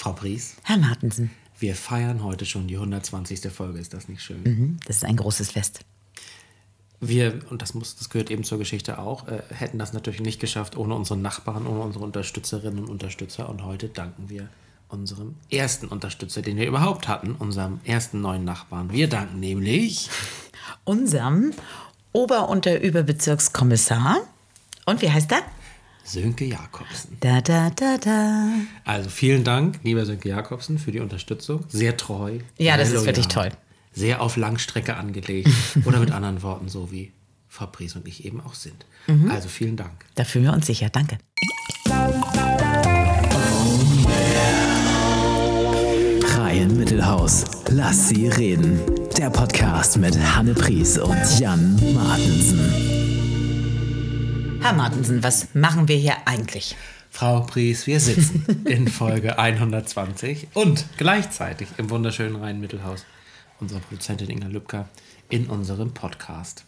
Frau Pries, Herr Martensen, wir feiern heute schon die 120. Folge. Ist das nicht schön? mhm, das ist ein großes Fest. Wir, und das, muss, das gehört eben zur Geschichte auch, äh, hätten das natürlich nicht geschafft ohne unsere Nachbarn, ohne unsere Unterstützerinnen und Unterstützer. Und heute danken wir unserem ersten Unterstützer, den wir überhaupt hatten, unserem ersten neuen Nachbarn. Wir danken nämlich Unserem Ober- und der Überbezirkskommissar. Und wie heißt er? Sönke Jakobsen. Da, da, da, da. Also vielen Dank, lieber Sönke Jakobsen, für die Unterstützung. Sehr treu. Ja, das ist wirklich toll. Sehr auf Langstrecke angelegt. Oder mit anderen Worten, so wie Fabrice und ich eben auch sind. Mhm. Also vielen Dank. Da fühlen wir uns sicher. Danke. Reihen Mittelhaus. Lass sie reden. Der Podcast mit Hanne Pries und Jan Martensen. Herr Martensen, was machen wir hier eigentlich? Frau Pries, wir sitzen in Folge 120 und gleichzeitig im wunderschönen Rhein-Mittelhaus unserer Produzentin Inga Lübcker in unserem Podcast.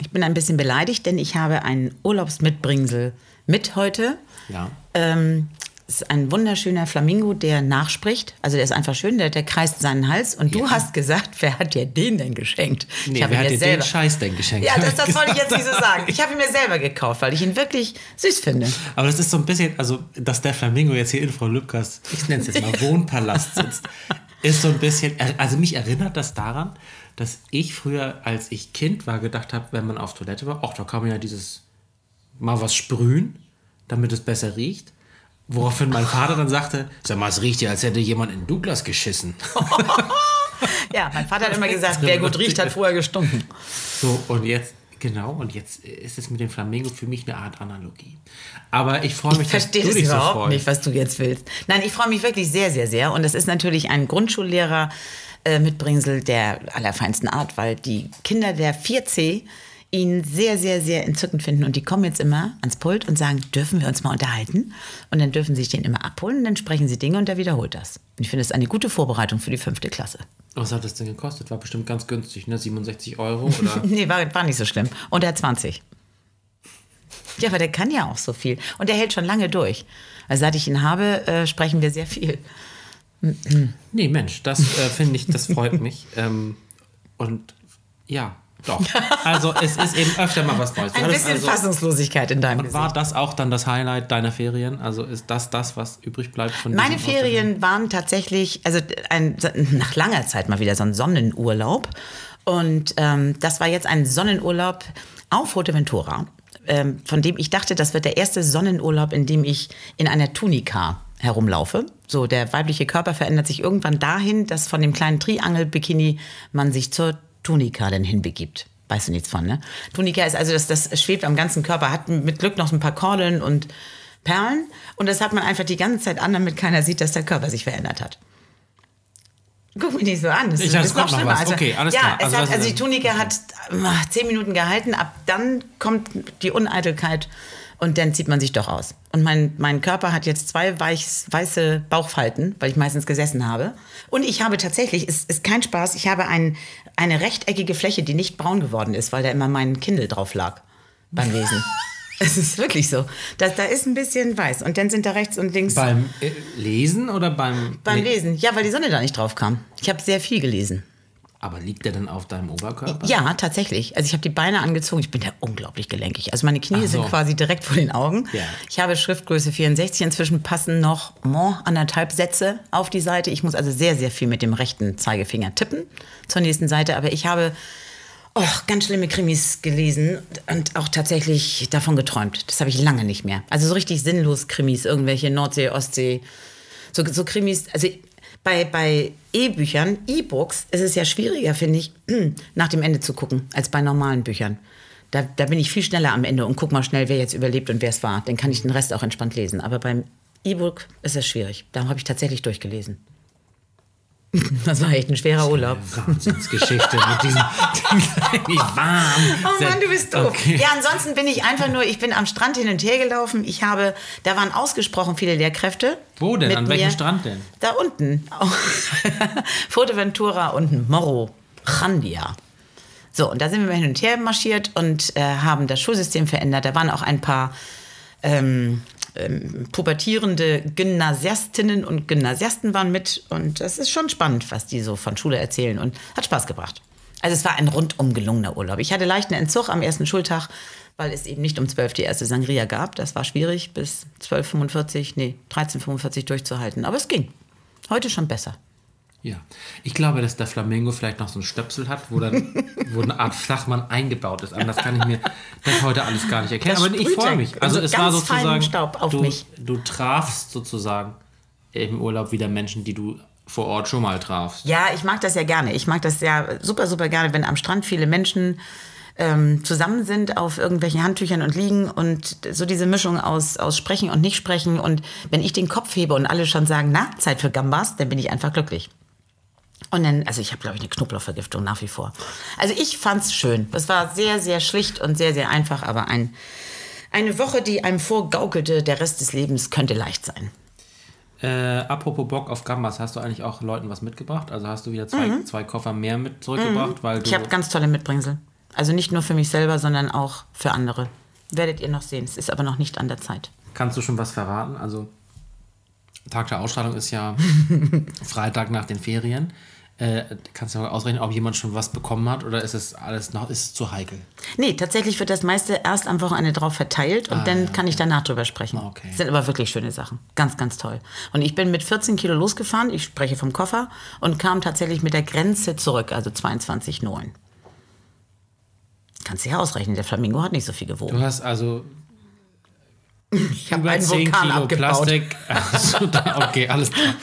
Ich bin ein bisschen beleidigt, denn ich habe einen Urlaubsmitbringsel mit heute. Ja. Ähm, ist ein wunderschöner Flamingo, der nachspricht. Also der ist einfach schön, der, der kreist seinen Hals. Und du Ja. hast gesagt, wer hat dir den denn geschenkt? Nee, ich wer hat dir den Scheiß denn geschenkt? Ja, das, das wollte ich jetzt nicht so sagen. Ich habe ihn mir selber gekauft, weil ich ihn wirklich süß finde. Aber das ist so ein bisschen, also, dass der Flamingo jetzt hier in Frau Lübkers, ich nenne es jetzt mal Wohnpalast sitzt, ist so ein bisschen, also mich erinnert das daran, dass ich früher, als ich Kind war, gedacht habe, wenn man auf Toilette war, ach, da kann man ja dieses, mal was sprühen, damit es besser riecht. Woraufhin mein Vater dann sagte, sag mal, es riecht ja, als hätte jemand in Douglas geschissen. Ja, mein Vater hat immer gesagt, wer gut riecht, hat vorher gestunken. So, und jetzt, genau, und jetzt ist es mit dem Flamingo für mich eine Art Analogie. Aber ich freue mich, Ich verstehe dass das du dich so überhaupt freust. nicht, was du jetzt willst. Nein, ich freue mich wirklich sehr, sehr, sehr. Und das ist natürlich ein Grundschullehrer äh, Mitbringsel der allerfeinsten Art, weil die Kinder der 4C ihn sehr, sehr, sehr entzückend finden. Und die kommen jetzt immer ans Pult und sagen, dürfen wir uns mal unterhalten? Und dann dürfen sie sich den immer abholen und dann sprechen sie Dinge und er wiederholt das. Und ich finde, es ist eine gute Vorbereitung für die fünfte Klasse. Was hat das denn gekostet? War bestimmt ganz günstig, ne? 67 Euro oder? Nee, war, war nicht so schlimm. Und er hat 20. Ja, aber der kann ja auch so viel. Und der hält schon lange durch. Also seit ich ihn habe, äh, sprechen wir sehr viel. nee, Mensch, das äh, finde ich, das freut mich. Ähm, und ja, doch. Also es ist eben öfter mal was Neues. Ein bisschen also, Fassungslosigkeit in deinem und war Gesicht. das auch dann das Highlight deiner Ferien? Also ist das das, was übrig bleibt von Meine Ferien waren tatsächlich, also ein, nach langer Zeit mal wieder so ein Sonnenurlaub. Und ähm, das war jetzt ein Sonnenurlaub auf Fuerteventura, ähm, von dem ich dachte, das wird der erste Sonnenurlaub, in dem ich in einer Tunika herumlaufe. So, der weibliche Körper verändert sich irgendwann dahin, dass von dem kleinen Triangel-Bikini man sich zur Tunika dann hinbegibt. Weißt du nichts von, ne? Tunika ist also, das, das schwebt am ganzen Körper, hat mit Glück noch ein paar Kordeln und Perlen. Und das hat man einfach die ganze Zeit an, damit keiner sieht, dass der Körper sich verändert hat. Guck mich nicht so an. Das Ich ist, noch was. Okay, alles ja, klar. Also hat, also die? Tunika hat ah, zehn Minuten gehalten. Ab dann kommt die Uneitelkeit und dann zieht man sich doch aus. Und mein, mein Körper hat jetzt zwei weich, weiße Bauchfalten, weil ich meistens gesessen habe. Und ich habe tatsächlich, es ist kein Spaß, ich habe ein, eine rechteckige Fläche, die nicht braun geworden ist, weil da immer mein Kindle drauf lag beim Lesen. es ist wirklich so. Da, da ist ein bisschen weiß. Und dann sind da rechts und links Beim äh, Lesen oder beim. beim Lesen. Ja, weil die Sonne da nicht drauf kam. Ich habe sehr viel gelesen. Aber liegt der denn auf deinem Oberkörper? Ja, tatsächlich. Also ich habe die Beine angezogen. Ich bin ja unglaublich gelenkig. Also meine Knie so. sind quasi direkt vor den Augen. Ja. Ich habe Schriftgröße 64. Inzwischen passen noch oh, anderthalb Sätze auf die Seite. Ich muss also sehr, sehr viel mit dem rechten Zeigefinger tippen zur nächsten Seite. Aber ich habe oh, ganz schlimme Krimis gelesen und auch tatsächlich davon geträumt. Das habe ich lange nicht mehr. Also so richtig sinnlos Krimis. Irgendwelche Nordsee, Ostsee. So, so Krimis. Also bei, bei E-Büchern, E-Books, ist es ja schwieriger, finde ich, nach dem Ende zu gucken, als bei normalen Büchern. Da, da bin ich viel schneller am Ende und guck mal schnell, wer jetzt überlebt und wer es war. Dann kann ich den Rest auch entspannt lesen. Aber beim E-Book ist es schwierig. Da habe ich tatsächlich durchgelesen. Das war echt ein schwerer Urlaub. Wahnsinnsgeschichte mit diesem. Wie warm. Oh Mann, du bist doof. Okay. Ja, ansonsten bin ich einfach nur, ich bin am Strand hin und her gelaufen. Ich habe, da waren ausgesprochen viele Lehrkräfte. Wo denn? An welchem mir. Strand denn? Da unten. Fuerteventura und Morro, Chandia. So, und da sind wir hin und her marschiert und äh, haben das Schulsystem verändert. Da waren auch ein paar ähm, ähm, pubertierende Gymnasiastinnen und Gymnasiasten waren mit. Und das ist schon spannend, was die so von Schule erzählen und hat Spaß gebracht. Also es war ein rundum gelungener Urlaub. Ich hatte leichten Entzug am ersten Schultag, weil es eben nicht um 12 die erste Sangria gab. Das war schwierig, bis 12.45, nee, 13.45 durchzuhalten. Aber es ging. Heute schon besser. Ja, ich glaube, dass der Flamingo vielleicht noch so einen Stöpsel hat, wo dann wo eine Art Flachmann eingebaut ist. Anders kann ich mir das heute alles gar nicht erklären. Das Aber ich freue mich. Also so es war sozusagen, Staub auf du, mich. du trafst sozusagen im Urlaub wieder Menschen, die du vor Ort schon mal trafst. Ja, ich mag das ja gerne. Ich mag das ja super, super gerne, wenn am Strand viele Menschen ähm, zusammen sind auf irgendwelchen Handtüchern und liegen und so diese Mischung aus, aus Sprechen und Nicht-Sprechen. Und wenn ich den Kopf hebe und alle schon sagen, na, Zeit für Gambas, dann bin ich einfach glücklich. Und dann, also ich habe, glaube ich, eine Knoblauchvergiftung nach wie vor. Also ich fand's schön. Das war sehr, sehr schlicht und sehr, sehr einfach, aber ein, eine Woche, die einem vorgaukelte, der Rest des Lebens könnte leicht sein. Äh, apropos Bock auf Gambas, hast du eigentlich auch Leuten was mitgebracht? Also hast du wieder zwei, zwei Koffer mehr mit zurückgebracht? Weil du Mhm. Ich habe ganz tolle Mitbringsel. Also nicht nur für mich selber, sondern auch für andere. Werdet ihr noch sehen. Es ist aber noch nicht an der Zeit. Kannst du schon was verraten? Also, Tag der Ausstrahlung ist ja Freitag nach den Ferien. Äh, kannst du mal ausrechnen, ob jemand schon was bekommen hat oder ist es alles noch ist es zu heikel? Nee, tatsächlich wird das meiste erst am Wochenende drauf verteilt und dann kann ich danach drüber sprechen. Ah, Okay. Das sind aber wirklich schöne Sachen. Ganz, ganz toll. Und ich bin mit 14 Kilo losgefahren, ich spreche vom Koffer, und kam tatsächlich mit der Grenze zurück, also 22,9. Kannst du ja ausrechnen, der Flamingo hat nicht so viel gewogen. Du hast also Ich habe einen 10 Vulkan Kilo abgebaut. Plastik. Also, da- okay, alles klar.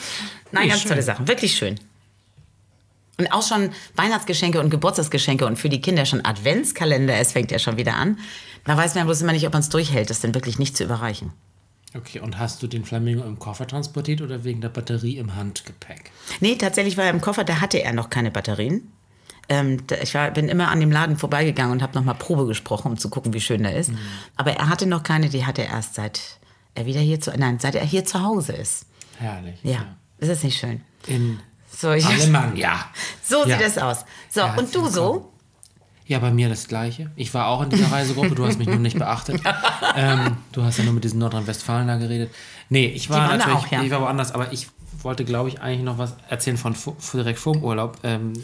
Nein, ganz schön. tolle Sachen. Wirklich schön. Und auch schon Weihnachtsgeschenke und Geburtstagsgeschenke und für die Kinder schon Adventskalender. Es fängt ja schon wieder an. Da weiß man bloß immer nicht, ob man es durchhält, das denn wirklich nicht zu überreichen. Okay, und hast du den Flamingo im Koffer transportiert oder wegen der Batterie im Handgepäck? Nee, tatsächlich war er im Koffer, da hatte er noch keine Batterien. Ähm, ich war, bin immer an dem Laden vorbeigegangen und habe nochmal Probe gesprochen, um zu gucken, wie schön er ist. Mhm. Aber er hatte noch keine, die hatte er erst seit er wieder hier zu, nein, seit er hier zu Hause ist. Herrlich. Ja, ist das nicht schön? In So, ich, Alemannia. so Ja. sieht das aus. So, Ja, und du so? Ja, bei mir das Gleiche. Ich war auch in dieser Reisegruppe, du hast mich nur nicht beachtet. ähm, du hast ja nur mit diesen Nordrhein-Westfalen da geredet. Nee, ich war natürlich, auch, ja. ich war woanders, aber ich wollte, glaube ich, eigentlich noch was erzählen von vo- direkt vor dem Urlaub. Ähm, äh,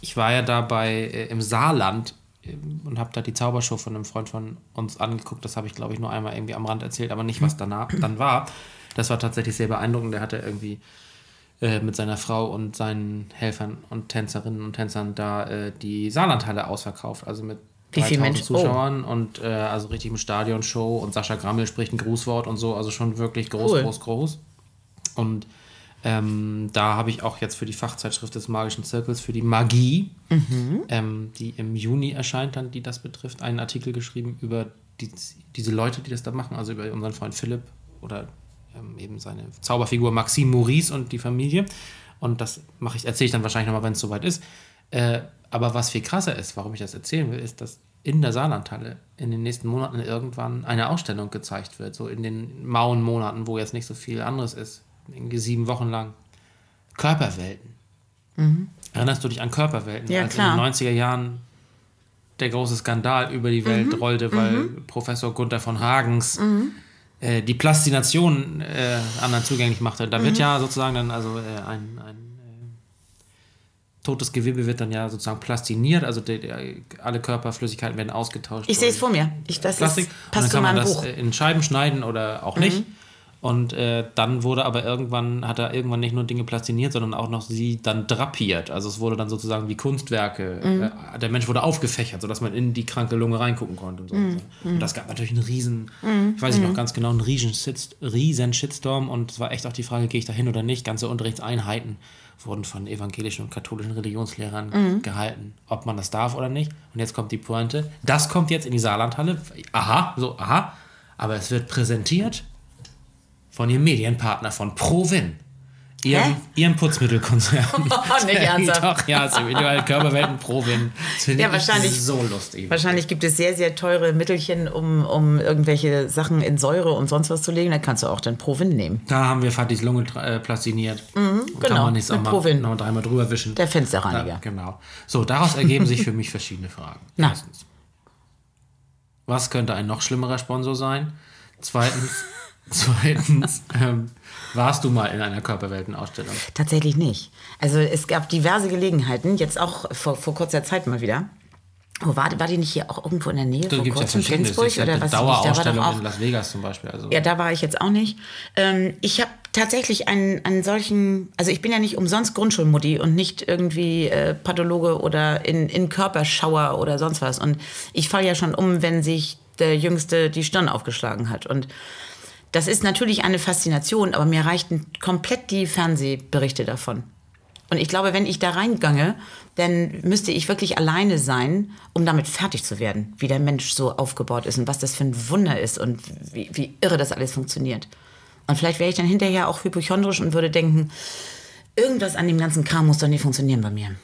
ich war ja da bei, äh, im Saarland ähm, und habe da die Zaubershow von einem Freund von uns angeguckt. Das habe ich, glaube ich, nur einmal irgendwie am Rand erzählt, aber nicht, was danach dann war. Das war tatsächlich sehr beeindruckend. Der hatte irgendwie äh, mit seiner Frau und seinen Helfern und Tänzerinnen und Tänzern da äh, die Saarlandhalle ausverkauft. Also mit Wie viele 3000 Menschen? Oh. Zuschauern und äh, also richtig im Stadionshow und Sascha Grammel spricht ein Grußwort und so. Also schon wirklich groß, Cool. groß, groß. Und ähm, da habe ich auch jetzt für die Fachzeitschrift des Magischen Zirkels, für die Magie, Mhm. ähm, die im Juni erscheint dann, die das betrifft, einen Artikel geschrieben über die, diese Leute, die das da machen, also über unseren Freund Philipp oder ähm, eben seine Zauberfigur Maxime Maurice und die Familie. Und das mache ich, erzähle ich dann wahrscheinlich nochmal, wenn es soweit ist. Äh, aber was viel krasser ist, warum ich das erzählen will, ist, dass in der Saarlandhalle in den nächsten Monaten irgendwann eine Ausstellung gezeigt wird. So in den mauen Monaten, wo jetzt nicht so viel anderes ist. Irgendwie sieben Wochen lang. Körperwelten. Erinnerst du dich an Körperwelten? Mhm. Ja, als klar. in den 90er Jahren der große Skandal über die Welt Mhm. rollte, weil Professor Gunther von Hagens äh, die Plastination äh, anderen zugänglich machte. Da Mhm. wird ja sozusagen dann, also äh, ein, ein äh, totes Gewebe wird dann ja sozusagen plastiniert, also der, der, alle Körperflüssigkeiten werden ausgetauscht. Ich sehe es vor mir. Ich, das Plastik. ist, und passt dann zu kann man das Buch. Mhm. in Scheiben schneiden oder auch nicht. Und äh, dann wurde aber irgendwann, hat er irgendwann nicht nur Dinge plastiniert, sondern auch noch sie dann drapiert. Also es wurde dann sozusagen wie Kunstwerke. Mhm. Äh, der Mensch wurde aufgefächert, sodasse man in die kranke Lunge reingucken konnte. Und, so. Mhm. und das gab natürlich einen riesen, ich weiß nicht noch ganz genau, einen riesen, Shit, riesen Shitstorm. Und es war echt auch die Frage, gehe ich da hin oder nicht. Ganze Unterrichtseinheiten wurden von evangelischen und katholischen Religionslehrern Mhm. gehalten, ob man das darf oder nicht. Und jetzt kommt die Pointe. Das kommt jetzt in die Saarlandhalle. Aha, so, aha. Aber es wird präsentiert von ihrem Medienpartner von Provin. Ihrem, Hä? ihrem Putzmittelkonzern. Nicht ernsthaft. Doch, ja, es individuelle Körperwelten Provin. Ja, ich wahrscheinlich- so lustig. Wahrscheinlich gibt es sehr, sehr teure Mittelchen, um, um irgendwelche Sachen in Säure und sonst was zu legen. Da kannst du auch dann Provin nehmen. Da haben wir Fatis Lunge äh, plastiniert. Kann genau, man nicht auch mal Provin. noch mal dreimal drüber wischen. Der Fensterreiniger. Ja, genau. So, daraus ergeben sich für mich verschiedene Fragen. Na. Erstens, was könnte ein noch schlimmerer Sponsor sein? Zweitens, Zweitens, ähm, warst du mal in einer Körperweltenausstellung? Tatsächlich nicht. Also es gab diverse Gelegenheiten, jetzt auch vor, vor kurzer Zeit mal wieder. Oh, war, war die nicht hier auch irgendwo in der Nähe Da vor gibt es ja. Flensburg gibt oder was? Da war Dauerausstellung auch, in Las Vegas zum Beispiel. Also. ja, da war ich jetzt auch nicht. Ähm, ich habe tatsächlich einen, einen solchen, also ich bin ja nicht umsonst Grundschulmutti und nicht irgendwie äh, Pathologe oder in, in Körperschauer oder sonst was. Und ich falle ja schon um, wenn sich der Jüngste die Stirn aufgeschlagen hat. Und das ist natürlich eine Faszination, aber mir reichten komplett die Fernsehberichte davon. Und ich glaube, wenn ich da reingange, dann müsste ich wirklich alleine sein, um damit fertig zu werden, wie der Mensch so aufgebaut ist und was das für ein Wunder ist und wie, wie irre das alles funktioniert. Und vielleicht wäre ich dann hinterher auch hypochondrisch und würde denken, irgendwas an dem ganzen Kram muss doch nicht funktionieren bei mir.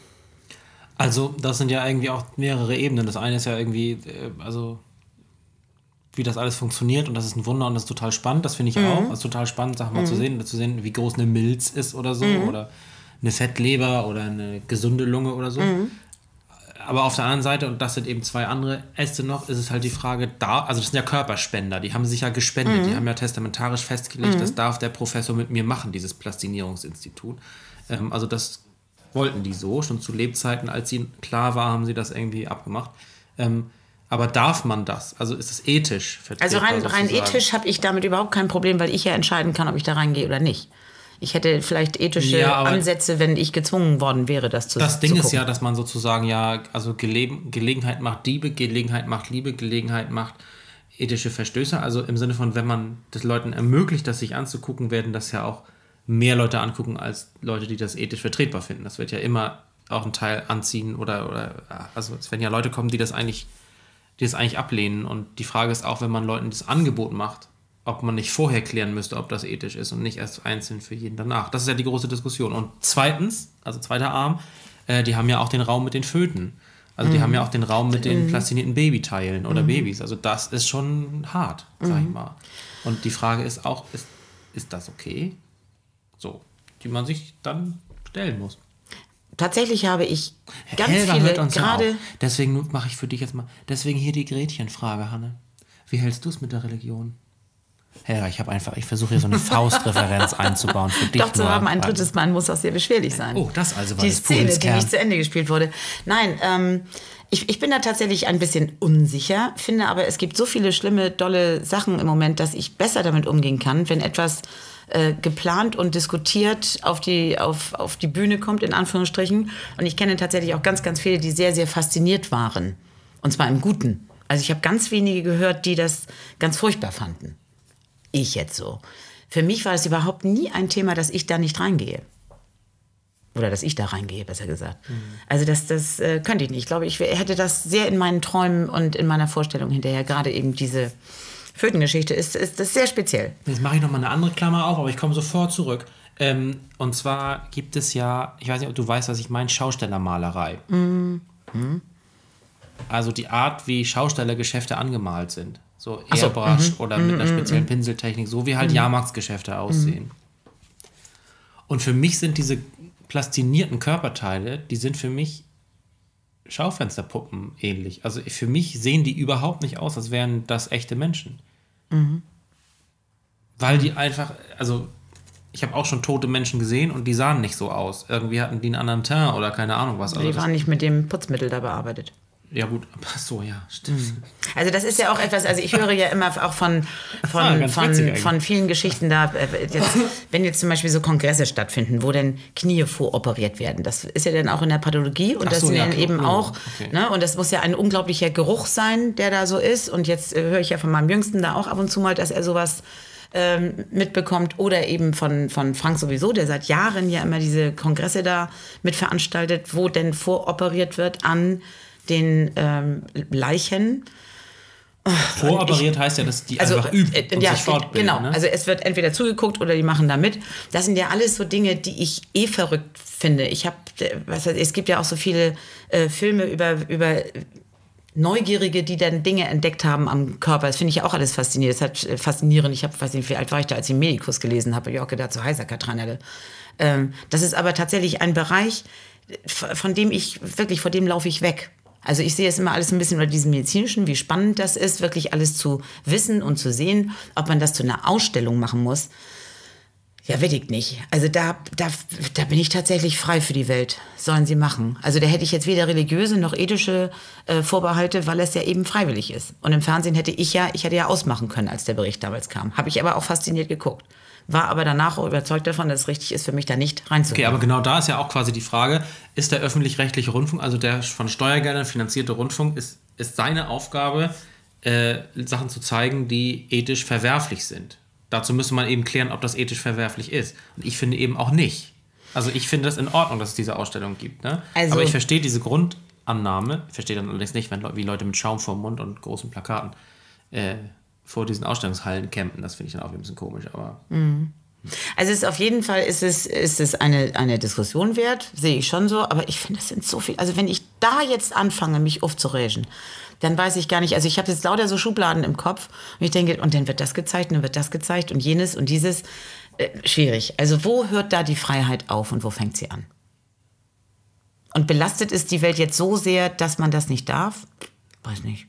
Also, das sind ja irgendwie auch mehrere Ebenen. Das eine ist ja irgendwie, äh, also, wie das alles funktioniert und das ist ein Wunder und das ist total spannend. Das finde ich auch. Das ist total spannend, Sachen mal zu sehen, oder zu sehen, wie groß eine Milz ist oder so. Oder eine Fettleber oder eine gesunde Lunge oder so. Aber auf der anderen Seite, und das sind eben zwei andere Äste noch, ist es halt die Frage, da, also das sind ja Körperspender, die haben sich ja gespendet, die haben ja testamentarisch festgelegt, das darf der Professor mit mir machen, dieses Plastinierungsinstitut. Ähm, also das wollten die so, schon zu Lebzeiten, als sie klar war, haben sie das irgendwie abgemacht. Ähm, aber darf man das? Also ist es ethisch Also vertretbar rein, rein ethisch habe ich damit überhaupt kein Problem, weil ich ja entscheiden kann, ob ich da reingehe oder nicht. Ich hätte vielleicht ethische Ja, Ansätze, wenn ich gezwungen worden wäre, das zu Das Ding zu ist ja, dass man sozusagen ja, also Gelegen, Gelegenheit macht Diebe, Gelegenheit macht Liebe, Gelegenheit macht ethische Verstöße. Also im Sinne von, wenn man das Leuten ermöglicht, das sich anzugucken, werden das ja auch mehr Leute angucken als Leute, die das ethisch vertretbar finden. Das wird ja immer auch einen Teil anziehen oder, oder also es werden ja Leute kommen, die das eigentlich, die das eigentlich ablehnen. Und die Frage ist auch, wenn man Leuten das Angebot macht, ob man nicht vorher klären müsste, ob das ethisch ist und nicht erst einzeln für jeden danach. Das ist ja die große Diskussion. Und zweitens, also zweiter Arm, äh, die haben ja auch den Raum mit den Föten. Also die haben ja auch den Raum mit den plastinierten Babyteilen oder Babys. Also das ist schon hart, sag ich mal. Und die Frage ist auch, ist, ist das okay? So, die man sich dann stellen muss. Tatsächlich habe ich ganz Helga viele hört uns ja gerade. Deswegen mache ich für dich jetzt mal, deswegen hier die Gretchenfrage, Hanne. Wie hältst du es mit der Religion? Helga, ich habe einfach, ich versuche hier so eine Faustreferenz einzubauen für dich. Doch zu haben, ein drittes Mann muss auch sehr beschwerlich sein. Oh, das also war Die das Szene, die nicht zu Ende gespielt wurde. Nein, ähm, ich, ich bin da tatsächlich ein bisschen unsicher, finde aber, es gibt so viele schlimme, dolle Sachen im Moment, dass ich besser damit umgehen kann, wenn etwas äh, geplant und diskutiert auf die, auf, auf die Bühne kommt, in Anführungsstrichen. Und ich kenne tatsächlich auch ganz, ganz viele, die sehr, sehr fasziniert waren. Und zwar im Guten. Also ich habe ganz wenige gehört, die das ganz furchtbar fanden. Ich jetzt so. Für mich war es überhaupt nie ein Thema, dass ich da nicht reingehe. Oder dass ich da reingehe, besser gesagt. Also das, das äh, könnte ich nicht. Ich glaube, ich hätte das sehr in meinen Träumen und in meiner Vorstellung hinterher. Gerade eben diese Fötengeschichte ist, ist das sehr speziell. Jetzt mache ich nochmal eine andere Klammer auf, aber ich komme sofort zurück. Ähm, und zwar gibt es ja, ich weiß nicht, ob du weißt, was ich meine, Schaustellermalerei. Also die Art, wie Schaustellergeschäfte angemalt sind. So so, Airbrush oder mit einer speziellen Pinseltechnik, so wie halt Jahrmarktsgeschäfte aussehen. Und für mich sind diese plastinierten Körperteile, die sind für mich Schaufensterpuppen ähnlich. Also für mich sehen die überhaupt nicht aus, als wären das echte Menschen. Weil die einfach, also ich habe auch schon tote Menschen gesehen und die sahen nicht so aus. Irgendwie hatten die einen anderen Teint oder keine Ahnung was. Also Die waren nicht mit dem Putzmittel da bearbeitet. Ja gut, ach so, ja, stimmt. Also das ist ja auch etwas, also ich höre ja immer auch von, Ah, von, ganz von, von vielen Geschichten da, äh, jetzt, wenn jetzt zum Beispiel so Kongresse stattfinden, wo dann Knie voroperiert werden. Das ist ja dann auch in der Pathologie und Ach das so, sind ja, dann eben klar. auch, Okay. ne, und das muss ja ein unglaublicher Geruch sein, der da so ist. Und jetzt äh, höre ich ja von meinem Jüngsten da auch ab und zu mal, dass er sowas ähm, mitbekommt oder eben von, von Frank sowieso, der seit Jahren ja immer diese Kongresse da mitveranstaltet, wo denn voroperiert wird an den ähm, Leichen. Voroperiert heißt ja, dass die Also, einfach üben äh, und ja, sich fortbilden. genau. Ne? Also es wird entweder zugeguckt oder die machen da mit. Das sind ja alles so Dinge, die ich eh verrückt finde. Ich habe, ich, es gibt ja auch so viele äh, Filme über über Neugierige, die dann Dinge entdeckt haben am Körper. Das finde ich ja auch alles faszinierend. Das hat äh, faszinierend. Ich habe, weiß nicht, wie alt war ich da, als ich Medikus gelesen habe. Ich auch gedacht, so heißer Katranelle. Ähm, das ist aber tatsächlich ein Bereich, äh, von dem ich wirklich, vor dem laufe ich weg. Also ich sehe es immer alles ein bisschen unter diesem medizinischen, wie spannend das ist, wirklich alles zu wissen und zu sehen, ob man das zu einer Ausstellung machen muss. Ja, will ich nicht. Also da, da, da bin ich tatsächlich frei für die Welt. Sollen sie machen. Also da hätte ich jetzt weder religiöse noch ethische äh, Vorbehalte, weil es ja eben freiwillig ist. Und im Fernsehen hätte ich ja, ich hätte ja ausmachen können, als der Bericht damals kam. Habe ich aber auch fasziniert geguckt. War aber danach auch überzeugt davon, dass es richtig ist, für mich da nicht reinzugehen. Okay, aber genau da ist ja auch quasi die Frage, ist der öffentlich-rechtliche Rundfunk, also der von Steuergeldern finanzierte Rundfunk, ist, ist seine Aufgabe, äh, Sachen zu zeigen, die ethisch verwerflich sind? Dazu müsste man eben klären, ob das ethisch verwerflich ist. Und ich finde eben auch nicht. Also ich finde das in Ordnung, dass es diese Ausstellung gibt. Ne? Also- Aber ich verstehe diese Grundannahme, ich verstehe dann allerdings nicht, wenn wie Leute mit Schaum vor dem Mund und großen Plakaten äh, vor diesen Ausstellungshallen campen. Das finde ich dann auch ein bisschen komisch. Aber Also es ist auf jeden Fall ist es, ist es eine, eine Diskussion wert, sehe ich schon so, aber ich finde, es sind so viel. Also wenn ich da jetzt anfange, mich aufzurägen, dann weiß ich gar nicht, also ich habe jetzt lauter so Schubladen im Kopf und ich denke, und dann wird das gezeigt und dann wird das gezeigt und jenes und dieses. Äh, schwierig. Also wo hört da die Freiheit auf und wo fängt sie an? Und belastet ist die Welt jetzt so sehr, dass man das nicht darf? Weiß nicht.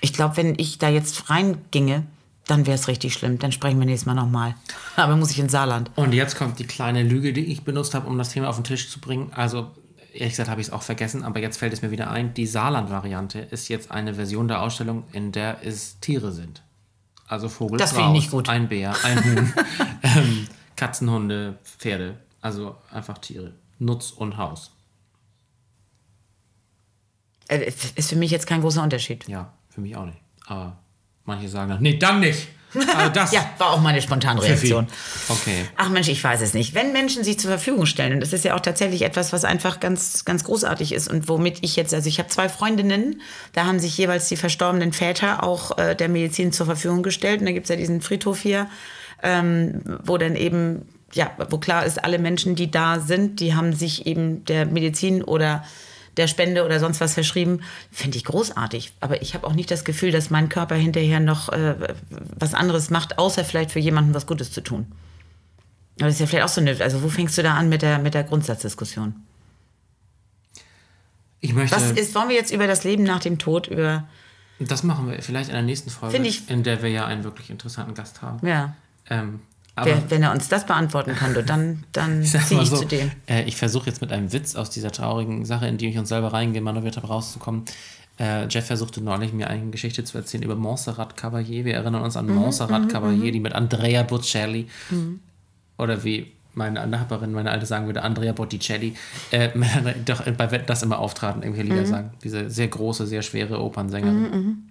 Ich glaube, wenn ich da jetzt reinginge, dann wäre es richtig schlimm. Dann sprechen wir nächstes Mal nochmal. Aber muss ich ins Saarland. Und jetzt kommt die kleine Lüge, die ich benutzt habe, um das Thema auf den Tisch zu bringen. Also, ehrlich gesagt habe ich es auch vergessen, aber jetzt fällt es mir wieder ein. Die Saarland-Variante ist jetzt eine Version der Ausstellung, in der es Tiere sind. Also Vogel, Das finde ich gut. ein Bär, ein Huhn, ähm, Katzen, Hunde, Pferde. Also einfach Tiere. Nutz und Haus. Äh, Ist für mich jetzt kein großer Unterschied. Ja, für mich auch nicht. Aber manche sagen dann, nee, dann nicht. Aber das Ja, war auch meine spontane Reaktion. Okay. Ach Mensch, ich weiß es nicht. Wenn Menschen sich zur Verfügung stellen, und das ist ja auch tatsächlich etwas, was einfach ganz, ganz großartig ist und womit ich jetzt, also ich habe zwei Freundinnen, da haben sich jeweils die verstorbenen Väter auch äh, der Medizin zur Verfügung gestellt. Und da gibt es ja diesen Friedhof hier, ähm, wo dann eben, ja, wo klar ist, alle Menschen, die da sind, die haben sich eben der Medizin oder der Spende oder sonst was verschrieben, finde ich großartig. Aber ich habe auch nicht das Gefühl, dass mein Körper hinterher noch äh, was anderes macht, außer vielleicht für jemanden was Gutes zu tun. Aber das ist ja vielleicht auch so eine, also wo fängst du da an mit der, mit der Grundsatzdiskussion? Ich möchte. Was ist, wollen wir jetzt über das Leben nach dem Tod, über, Das machen wir vielleicht in der nächsten Folge, ich- in der wir ja einen wirklich interessanten Gast haben. ja, Ähm, wer, wenn er uns das beantworten kann, du, dann, dann ich ziehe ich so, zu dem. äh, ich versuche jetzt mit einem Witz aus dieser traurigen Sache, in die ich uns selber reingemanoviert habe, rauszukommen. Äh, Jeff versuchte neulich mir eine Geschichte zu erzählen über Montserrat Caballé. Wir erinnern uns an Mhm, Montserrat Caballé, die mit Andrea Bocelli oder wie meine Nachbarin, meine Alte sagen würde, Andrea Botticelli, äh, doch bei das immer auftraten, irgendwelche Mhm. Lieder sagen. Diese sehr große, sehr schwere Opernsängerin.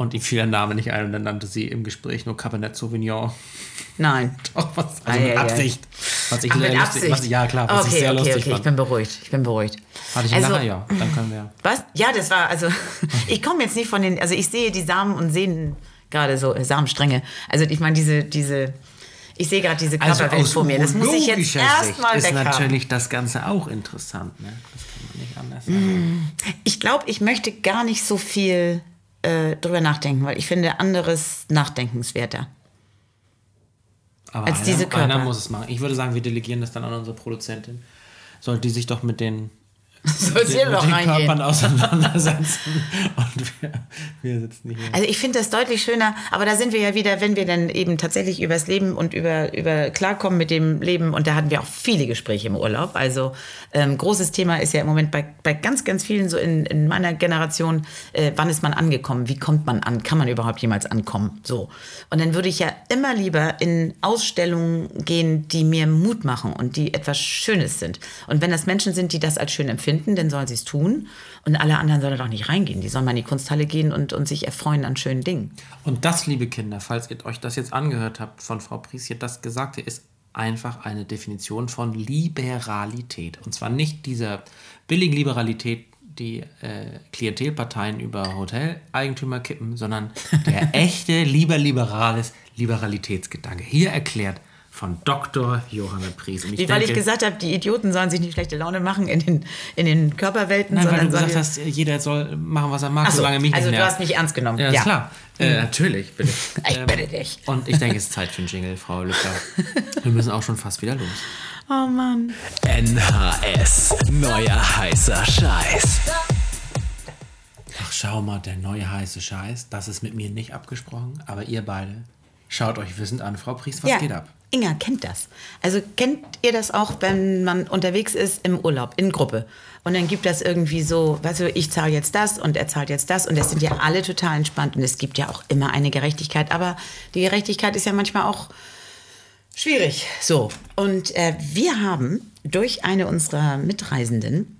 Und ihm fiel der Name nicht ein und dann nannte sie im Gespräch nur Cabernet Sauvignon. Nein. Doch, was, also Ei, mit ei. Absicht. Was ich Ach, sehr lustig, Absicht. was, ja klar, was okay, ich sehr okay, lustig okay, ich fand. bin beruhigt, ich bin beruhigt. Hatte ich Also- Lacher? Ja, dann können wir. Was? Ja, das war, also, ich komme jetzt nicht von den, also ich sehe die Samen und Sehnen gerade so, äh, Samenstränge. Also ich meine, diese, diese, ich sehe gerade diese Körperwelt vor mir. Das muss ich jetzt erstmal ist natürlich das Ganze auch interessant. Ne? Das kann man nicht anders sagen. Ich glaube, ich möchte gar nicht so viel äh, drüber nachdenken, weil ich finde anderes nachdenkenswerter. Aber als einer, diese Körper. einer muss es machen. Ich würde sagen, wir delegieren das dann an unsere Produzentin. Sollte die sich doch mit den, Soll sie mit doch reingehen. Körpern auseinandersetzen. Und wir, wir sitzen hier. Also ich finde das deutlich schöner, aber da sind wir ja wieder, wenn wir dann eben tatsächlich übers Leben und über, über klarkommen mit dem Leben und da hatten wir auch viele Gespräche im Urlaub. Also ähm, großes Thema ist ja im Moment bei, bei ganz, ganz vielen so in, in meiner Generation, äh, wann ist man angekommen? Wie kommt man an? Kann man überhaupt jemals ankommen? So. Und dann würde ich ja immer lieber in Ausstellungen gehen, die mir Mut machen und die etwas Schönes sind. Und wenn das Menschen sind, die das als schön empfinden, dann sollen sie es tun. Und alle anderen sollen doch nicht reingehen. Die sollen mal in die Kunsthalle gehen und, und sich erfreuen an schönen Dingen. Und das, liebe Kinder, falls ihr euch das jetzt angehört habt von Frau Pries, hier das Gesagte ist einfach eine Definition von Liberalität. Und zwar nicht dieser billigen Liberalität, die äh, Klientelparteien über Hoteleigentümer kippen, sondern der echte, lieber liberales Liberalitätsgedanke. Hier erklärt von Dr. Johanna Pries. Und Wie weil ich gesagt habe, die Idioten sollen sich nicht schlechte Laune machen in den, in den Körperwelten, Nein, weil du gesagt hast, jeder soll machen, was er mag, so, solange mich also nicht du nervt. hast mich ernst genommen. Ja, Ja. klar. Äh, natürlich, bitte. Ich bitte dich. Und ich denke, es ist Zeit für einen Jingle, Frau Lücker. Wir müssen auch schon fast wieder los. Oh Mann. NHS. Neuer heißer Scheiß. Ach, schau mal, der neue heiße Scheiß. Das ist mit mir nicht abgesprochen, aber ihr beide schaut euch wissend an. Frau Priest, was ja, geht ab? Inga kennt das. Also kennt ihr das auch, wenn man unterwegs ist im Urlaub, in Gruppe? Und dann gibt das irgendwie so, weißt du, ich zahle jetzt das und er zahlt jetzt das und das sind ja alle total entspannt und es gibt ja auch immer eine Gerechtigkeit. Aber die Gerechtigkeit ist ja manchmal auch schwierig. So. Und äh, wir haben durch eine unserer Mitreisenden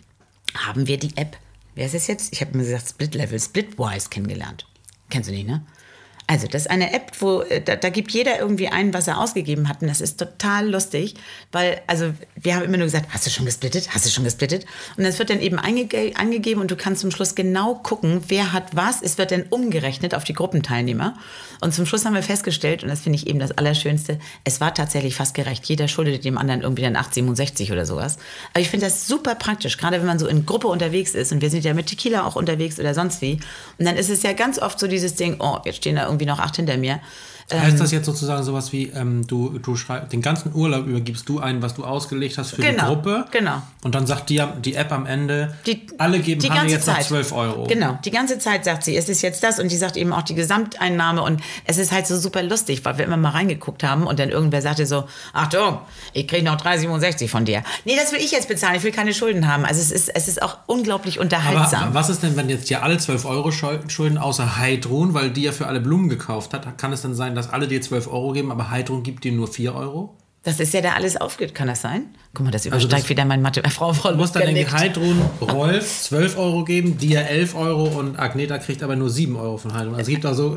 haben wir die App, wer ist es jetzt? Ich habe mir gesagt Split Level, Splitwise kennengelernt. Kennst du nicht, ne? Also, das ist eine App, wo äh, da, da gibt jeder irgendwie ein, was er ausgegeben hat. Und das ist total lustig, weil, also, wir haben immer nur gesagt, hast du schon gesplittet? Hast du schon gesplittet? Und das wird dann eben eingege angegeben und du kannst zum Schluss genau gucken, wer hat was. Es wird dann umgerechnet auf die Gruppenteilnehmer. Und zum Schluss haben wir festgestellt, und das finde ich eben das Allerschönste, es war tatsächlich fast gerecht. Jeder schuldete dem anderen irgendwie dann 8,67 oder sowas. Aber ich finde das super praktisch, gerade wenn man so in Gruppe unterwegs ist. Und wir sind ja mit Tequila auch unterwegs oder sonst wie. Und dann ist es ja ganz oft so dieses Ding, oh, jetzt stehen da irgendwie noch acht hinter mir. Heißt das jetzt sozusagen sowas wie, ähm, du, du schreibst, den ganzen Urlaub übergibst du ein, was du ausgelegt hast für Genau, die Gruppe? genau. Und dann sagt die, die App am Ende, Die, alle geben die Hanne jetzt noch Zeit. 12 Euro. Genau, die ganze Zeit sagt sie, es ist jetzt das und die sagt eben auch die Gesamteinnahme und es ist halt so super lustig, weil wir immer mal reingeguckt haben und dann irgendwer sagte so, Achtung, ich kriege noch 3,67 von dir. Nee, das will ich jetzt bezahlen, ich will keine Schulden haben. Also es ist, es ist auch unglaublich unterhaltsam. Aber was ist denn, wenn jetzt hier alle 12 Euro schul- schulden, außer Heidrun, weil die ja für alle Blumen gekauft hat, kann es dann sein, dass alle dir 12 Euro geben, aber Heidrun gibt dir nur 4 Euro? das ist ja da alles aufgeht, kann das sein? Guck mal, das Also übersteigt das- wieder mein Mathe. Äh, Frau, Frau Du musst dann irgendwie. Heidrun Rolf 12 Euro geben, dir 11 Euro und Agneta kriegt aber nur 7 Euro von Heidrun. Also es gibt auch so.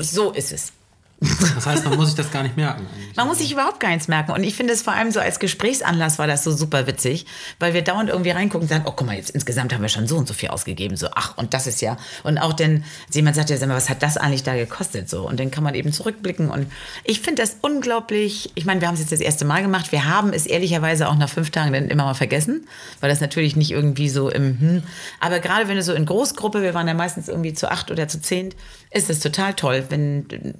So ist es. Das heißt, man muss sich das gar nicht merken. Eigentlich. Man muss sich überhaupt gar nichts merken. Und ich finde es vor allem so als Gesprächsanlass war das so super witzig, weil wir dauernd irgendwie reingucken und sagen, oh, guck mal, jetzt insgesamt haben wir schon so und so viel ausgegeben. So, ach, und das ist ja. Und auch denn, jemand sagt ja, sag mal, was hat das eigentlich da gekostet? So, und dann kann man eben zurückblicken. Und ich finde das unglaublich. Ich meine, wir haben es jetzt das erste Mal gemacht. Wir haben es ehrlicherweise auch nach fünf Tagen dann immer mal vergessen, weil das natürlich nicht irgendwie so im, hm. Aber gerade wenn du so in Großgruppe, wir waren ja meistens irgendwie zu acht oder zu zehn, ist es total toll, wenn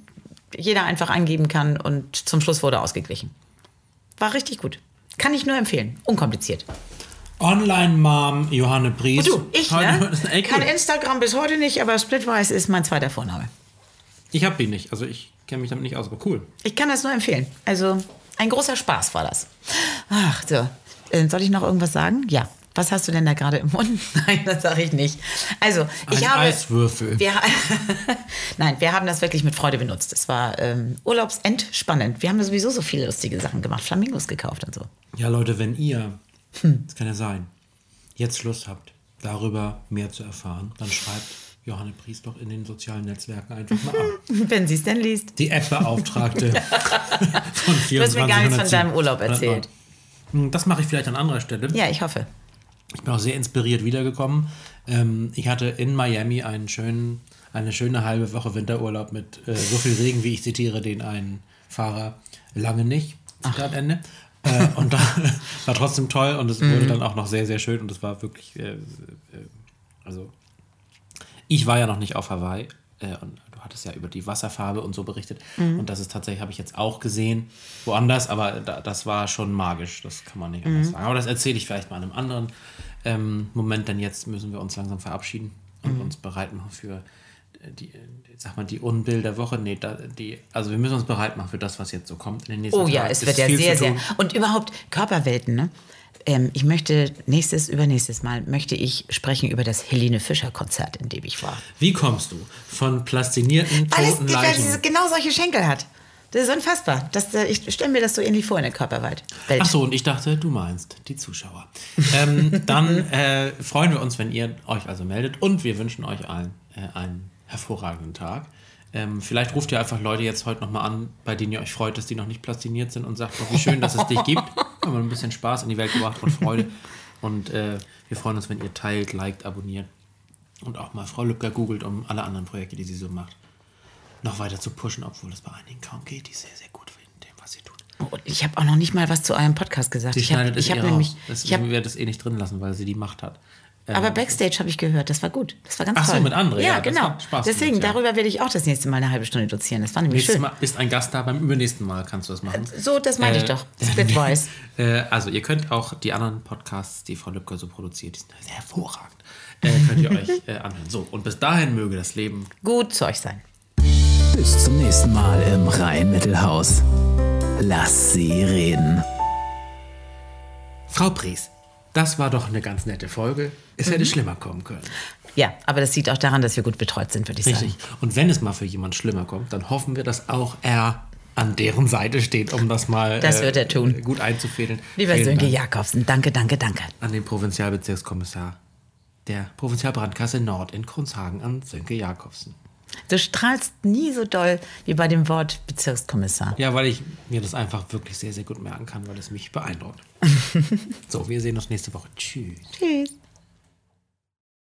jeder einfach angeben kann und zum Schluss wurde ausgeglichen. War richtig gut. Kann ich nur empfehlen. Unkompliziert. Online-Mom Johanne Bries. Du, ich, ne? Kann. Instagram bis heute nicht, aber Splitwise ist mein zweiter Vorname. Ich habe die nicht, also ich kenne mich damit nicht aus, aber cool. Ich kann das nur empfehlen. Also, ein großer Spaß war das. Ach, so. Äh, Soll ich noch irgendwas sagen? Ja. Was hast du denn da gerade im Mund? Nein, das sage ich nicht. Also, ich Ein habe. Eiswürfel. Wir, Nein, wir haben das wirklich mit Freude benutzt. Es war ähm, urlaubsentspannend. Wir haben sowieso so viele lustige Sachen gemacht. Flamingos gekauft und so. Ja, Leute, wenn ihr, Hm. das kann ja sein, jetzt Lust habt, darüber mehr zu erfahren, dann schreibt Johanne Bries doch in den sozialen Netzwerken einfach mal an. Wenn sie es denn liest. Die App-Beauftragte von 24 Du hast mir gar nichts von 110. deinem Urlaub erzählt. Hm, Das mache ich vielleicht an anderer Stelle. Ja, ich hoffe. Ich bin auch sehr inspiriert wiedergekommen. Ähm, ich hatte in Miami einen schönen, eine schöne halbe Woche Winterurlaub mit äh, so viel Regen, wie ich zitiere, den einen Fahrer lange nicht. Zitat Ende. Äh, und da war trotzdem toll und es wurde dann auch noch sehr, sehr schön und es war wirklich, äh, äh, also ich war ja noch nicht auf Hawaii äh, und du hattest ja über die Wasserfarbe und so berichtet und das ist tatsächlich, habe ich jetzt auch gesehen, woanders, aber da, das war schon magisch, das kann man nicht anders sagen. Aber das erzähle ich vielleicht mal in einem anderen ähm, Moment, denn jetzt müssen wir uns langsam verabschieden und uns bereit machen für äh, die, äh, sag mal, die Unbill der Woche. Nee, da, die, also wir müssen uns bereit machen für das, was jetzt so kommt in den nächsten Oh ja, Tagen. es wird ja sehr, sehr. Und überhaupt Körperwelten, ne? Ähm, ich möchte nächstes, übernächstes Mal möchte ich sprechen über das Helene Fischer Konzert, in dem ich war. Wie kommst du von plastinierten, Weil es, toten weil Leichen? es genau solche Schenkel hat. Das ist unfassbar. Das, äh, ich stelle mir das so ähnlich vor in der Körperwelt. Welt. Ach so, und ich dachte, du meinst die Zuschauer. ähm, dann äh, freuen wir uns, wenn ihr euch also meldet und wir wünschen euch allen äh, einen hervorragenden Tag. Ähm, vielleicht ruft ihr einfach Leute jetzt heute nochmal an, bei denen ihr euch freut, dass die noch nicht plastiniert sind und sagt, doch, wie schön, dass es dich gibt. Haben wir ein bisschen Spaß in die Welt gebracht und Freude. Und äh, wir freuen uns, wenn ihr teilt, liked, abonniert und auch mal Frau Lübcker googelt, um alle anderen Projekte, die sie so macht, noch weiter zu pushen, obwohl es bei einigen kaum geht, die sehr, sehr gut finden, dem, was sie tut. Oh, ich habe auch noch nicht mal was zu eurem Podcast gesagt. Sie ich habe schneidet es ich eh hab raus. nämlich, Das, ich hab, wir das eh nicht drin lassen, weil sie die Macht hat. Ähm, aber Backstage habe ich gehört, das war gut. Das war ganz Ach so, toll. mit André, Ja, ja, genau. Spaß Deswegen, gemacht, ja. darüber werde ich auch das nächste Mal eine halbe Stunde dozieren. Das war nämlich Nächstes schön. Mal ist ein Gast da, beim übernächsten Mal kannst du das machen. So, das meinte ich doch. Splitwise. Äh, also, ihr könnt auch die anderen Podcasts, die Frau Lübcke so produziert, die sind sehr hervorragend, äh, könnt ihr euch äh, anhören. So, und bis dahin möge das Leben Gut zu euch sein. Bis zum nächsten Mal im Rhein-Mittelhaus. Lass sie reden. Frau Pries, das war doch eine ganz nette Folge. Es Mhm. hätte schlimmer kommen können. Ja, aber das liegt auch daran, dass wir gut betreut sind, würde ich Richtig. sagen. Und wenn es mal für jemand schlimmer kommt, dann hoffen wir, dass auch er an deren Seite steht, um das mal äh, Das wird er tun. gut einzufädeln. Lieber Vielen Sönke Dank Jakobsen, danke, danke, danke. An den Provinzialbezirkskommissar der Provinzialbrandkasse Nord in Kronshagen an Sönke Jakobsen. Du strahlst nie so doll wie bei dem Wort Bezirkskommissar. Ja, weil ich mir das einfach wirklich sehr, sehr gut merken kann, weil es mich beeindruckt. So, wir sehen uns nächste Woche. Tschüss. Tschüss.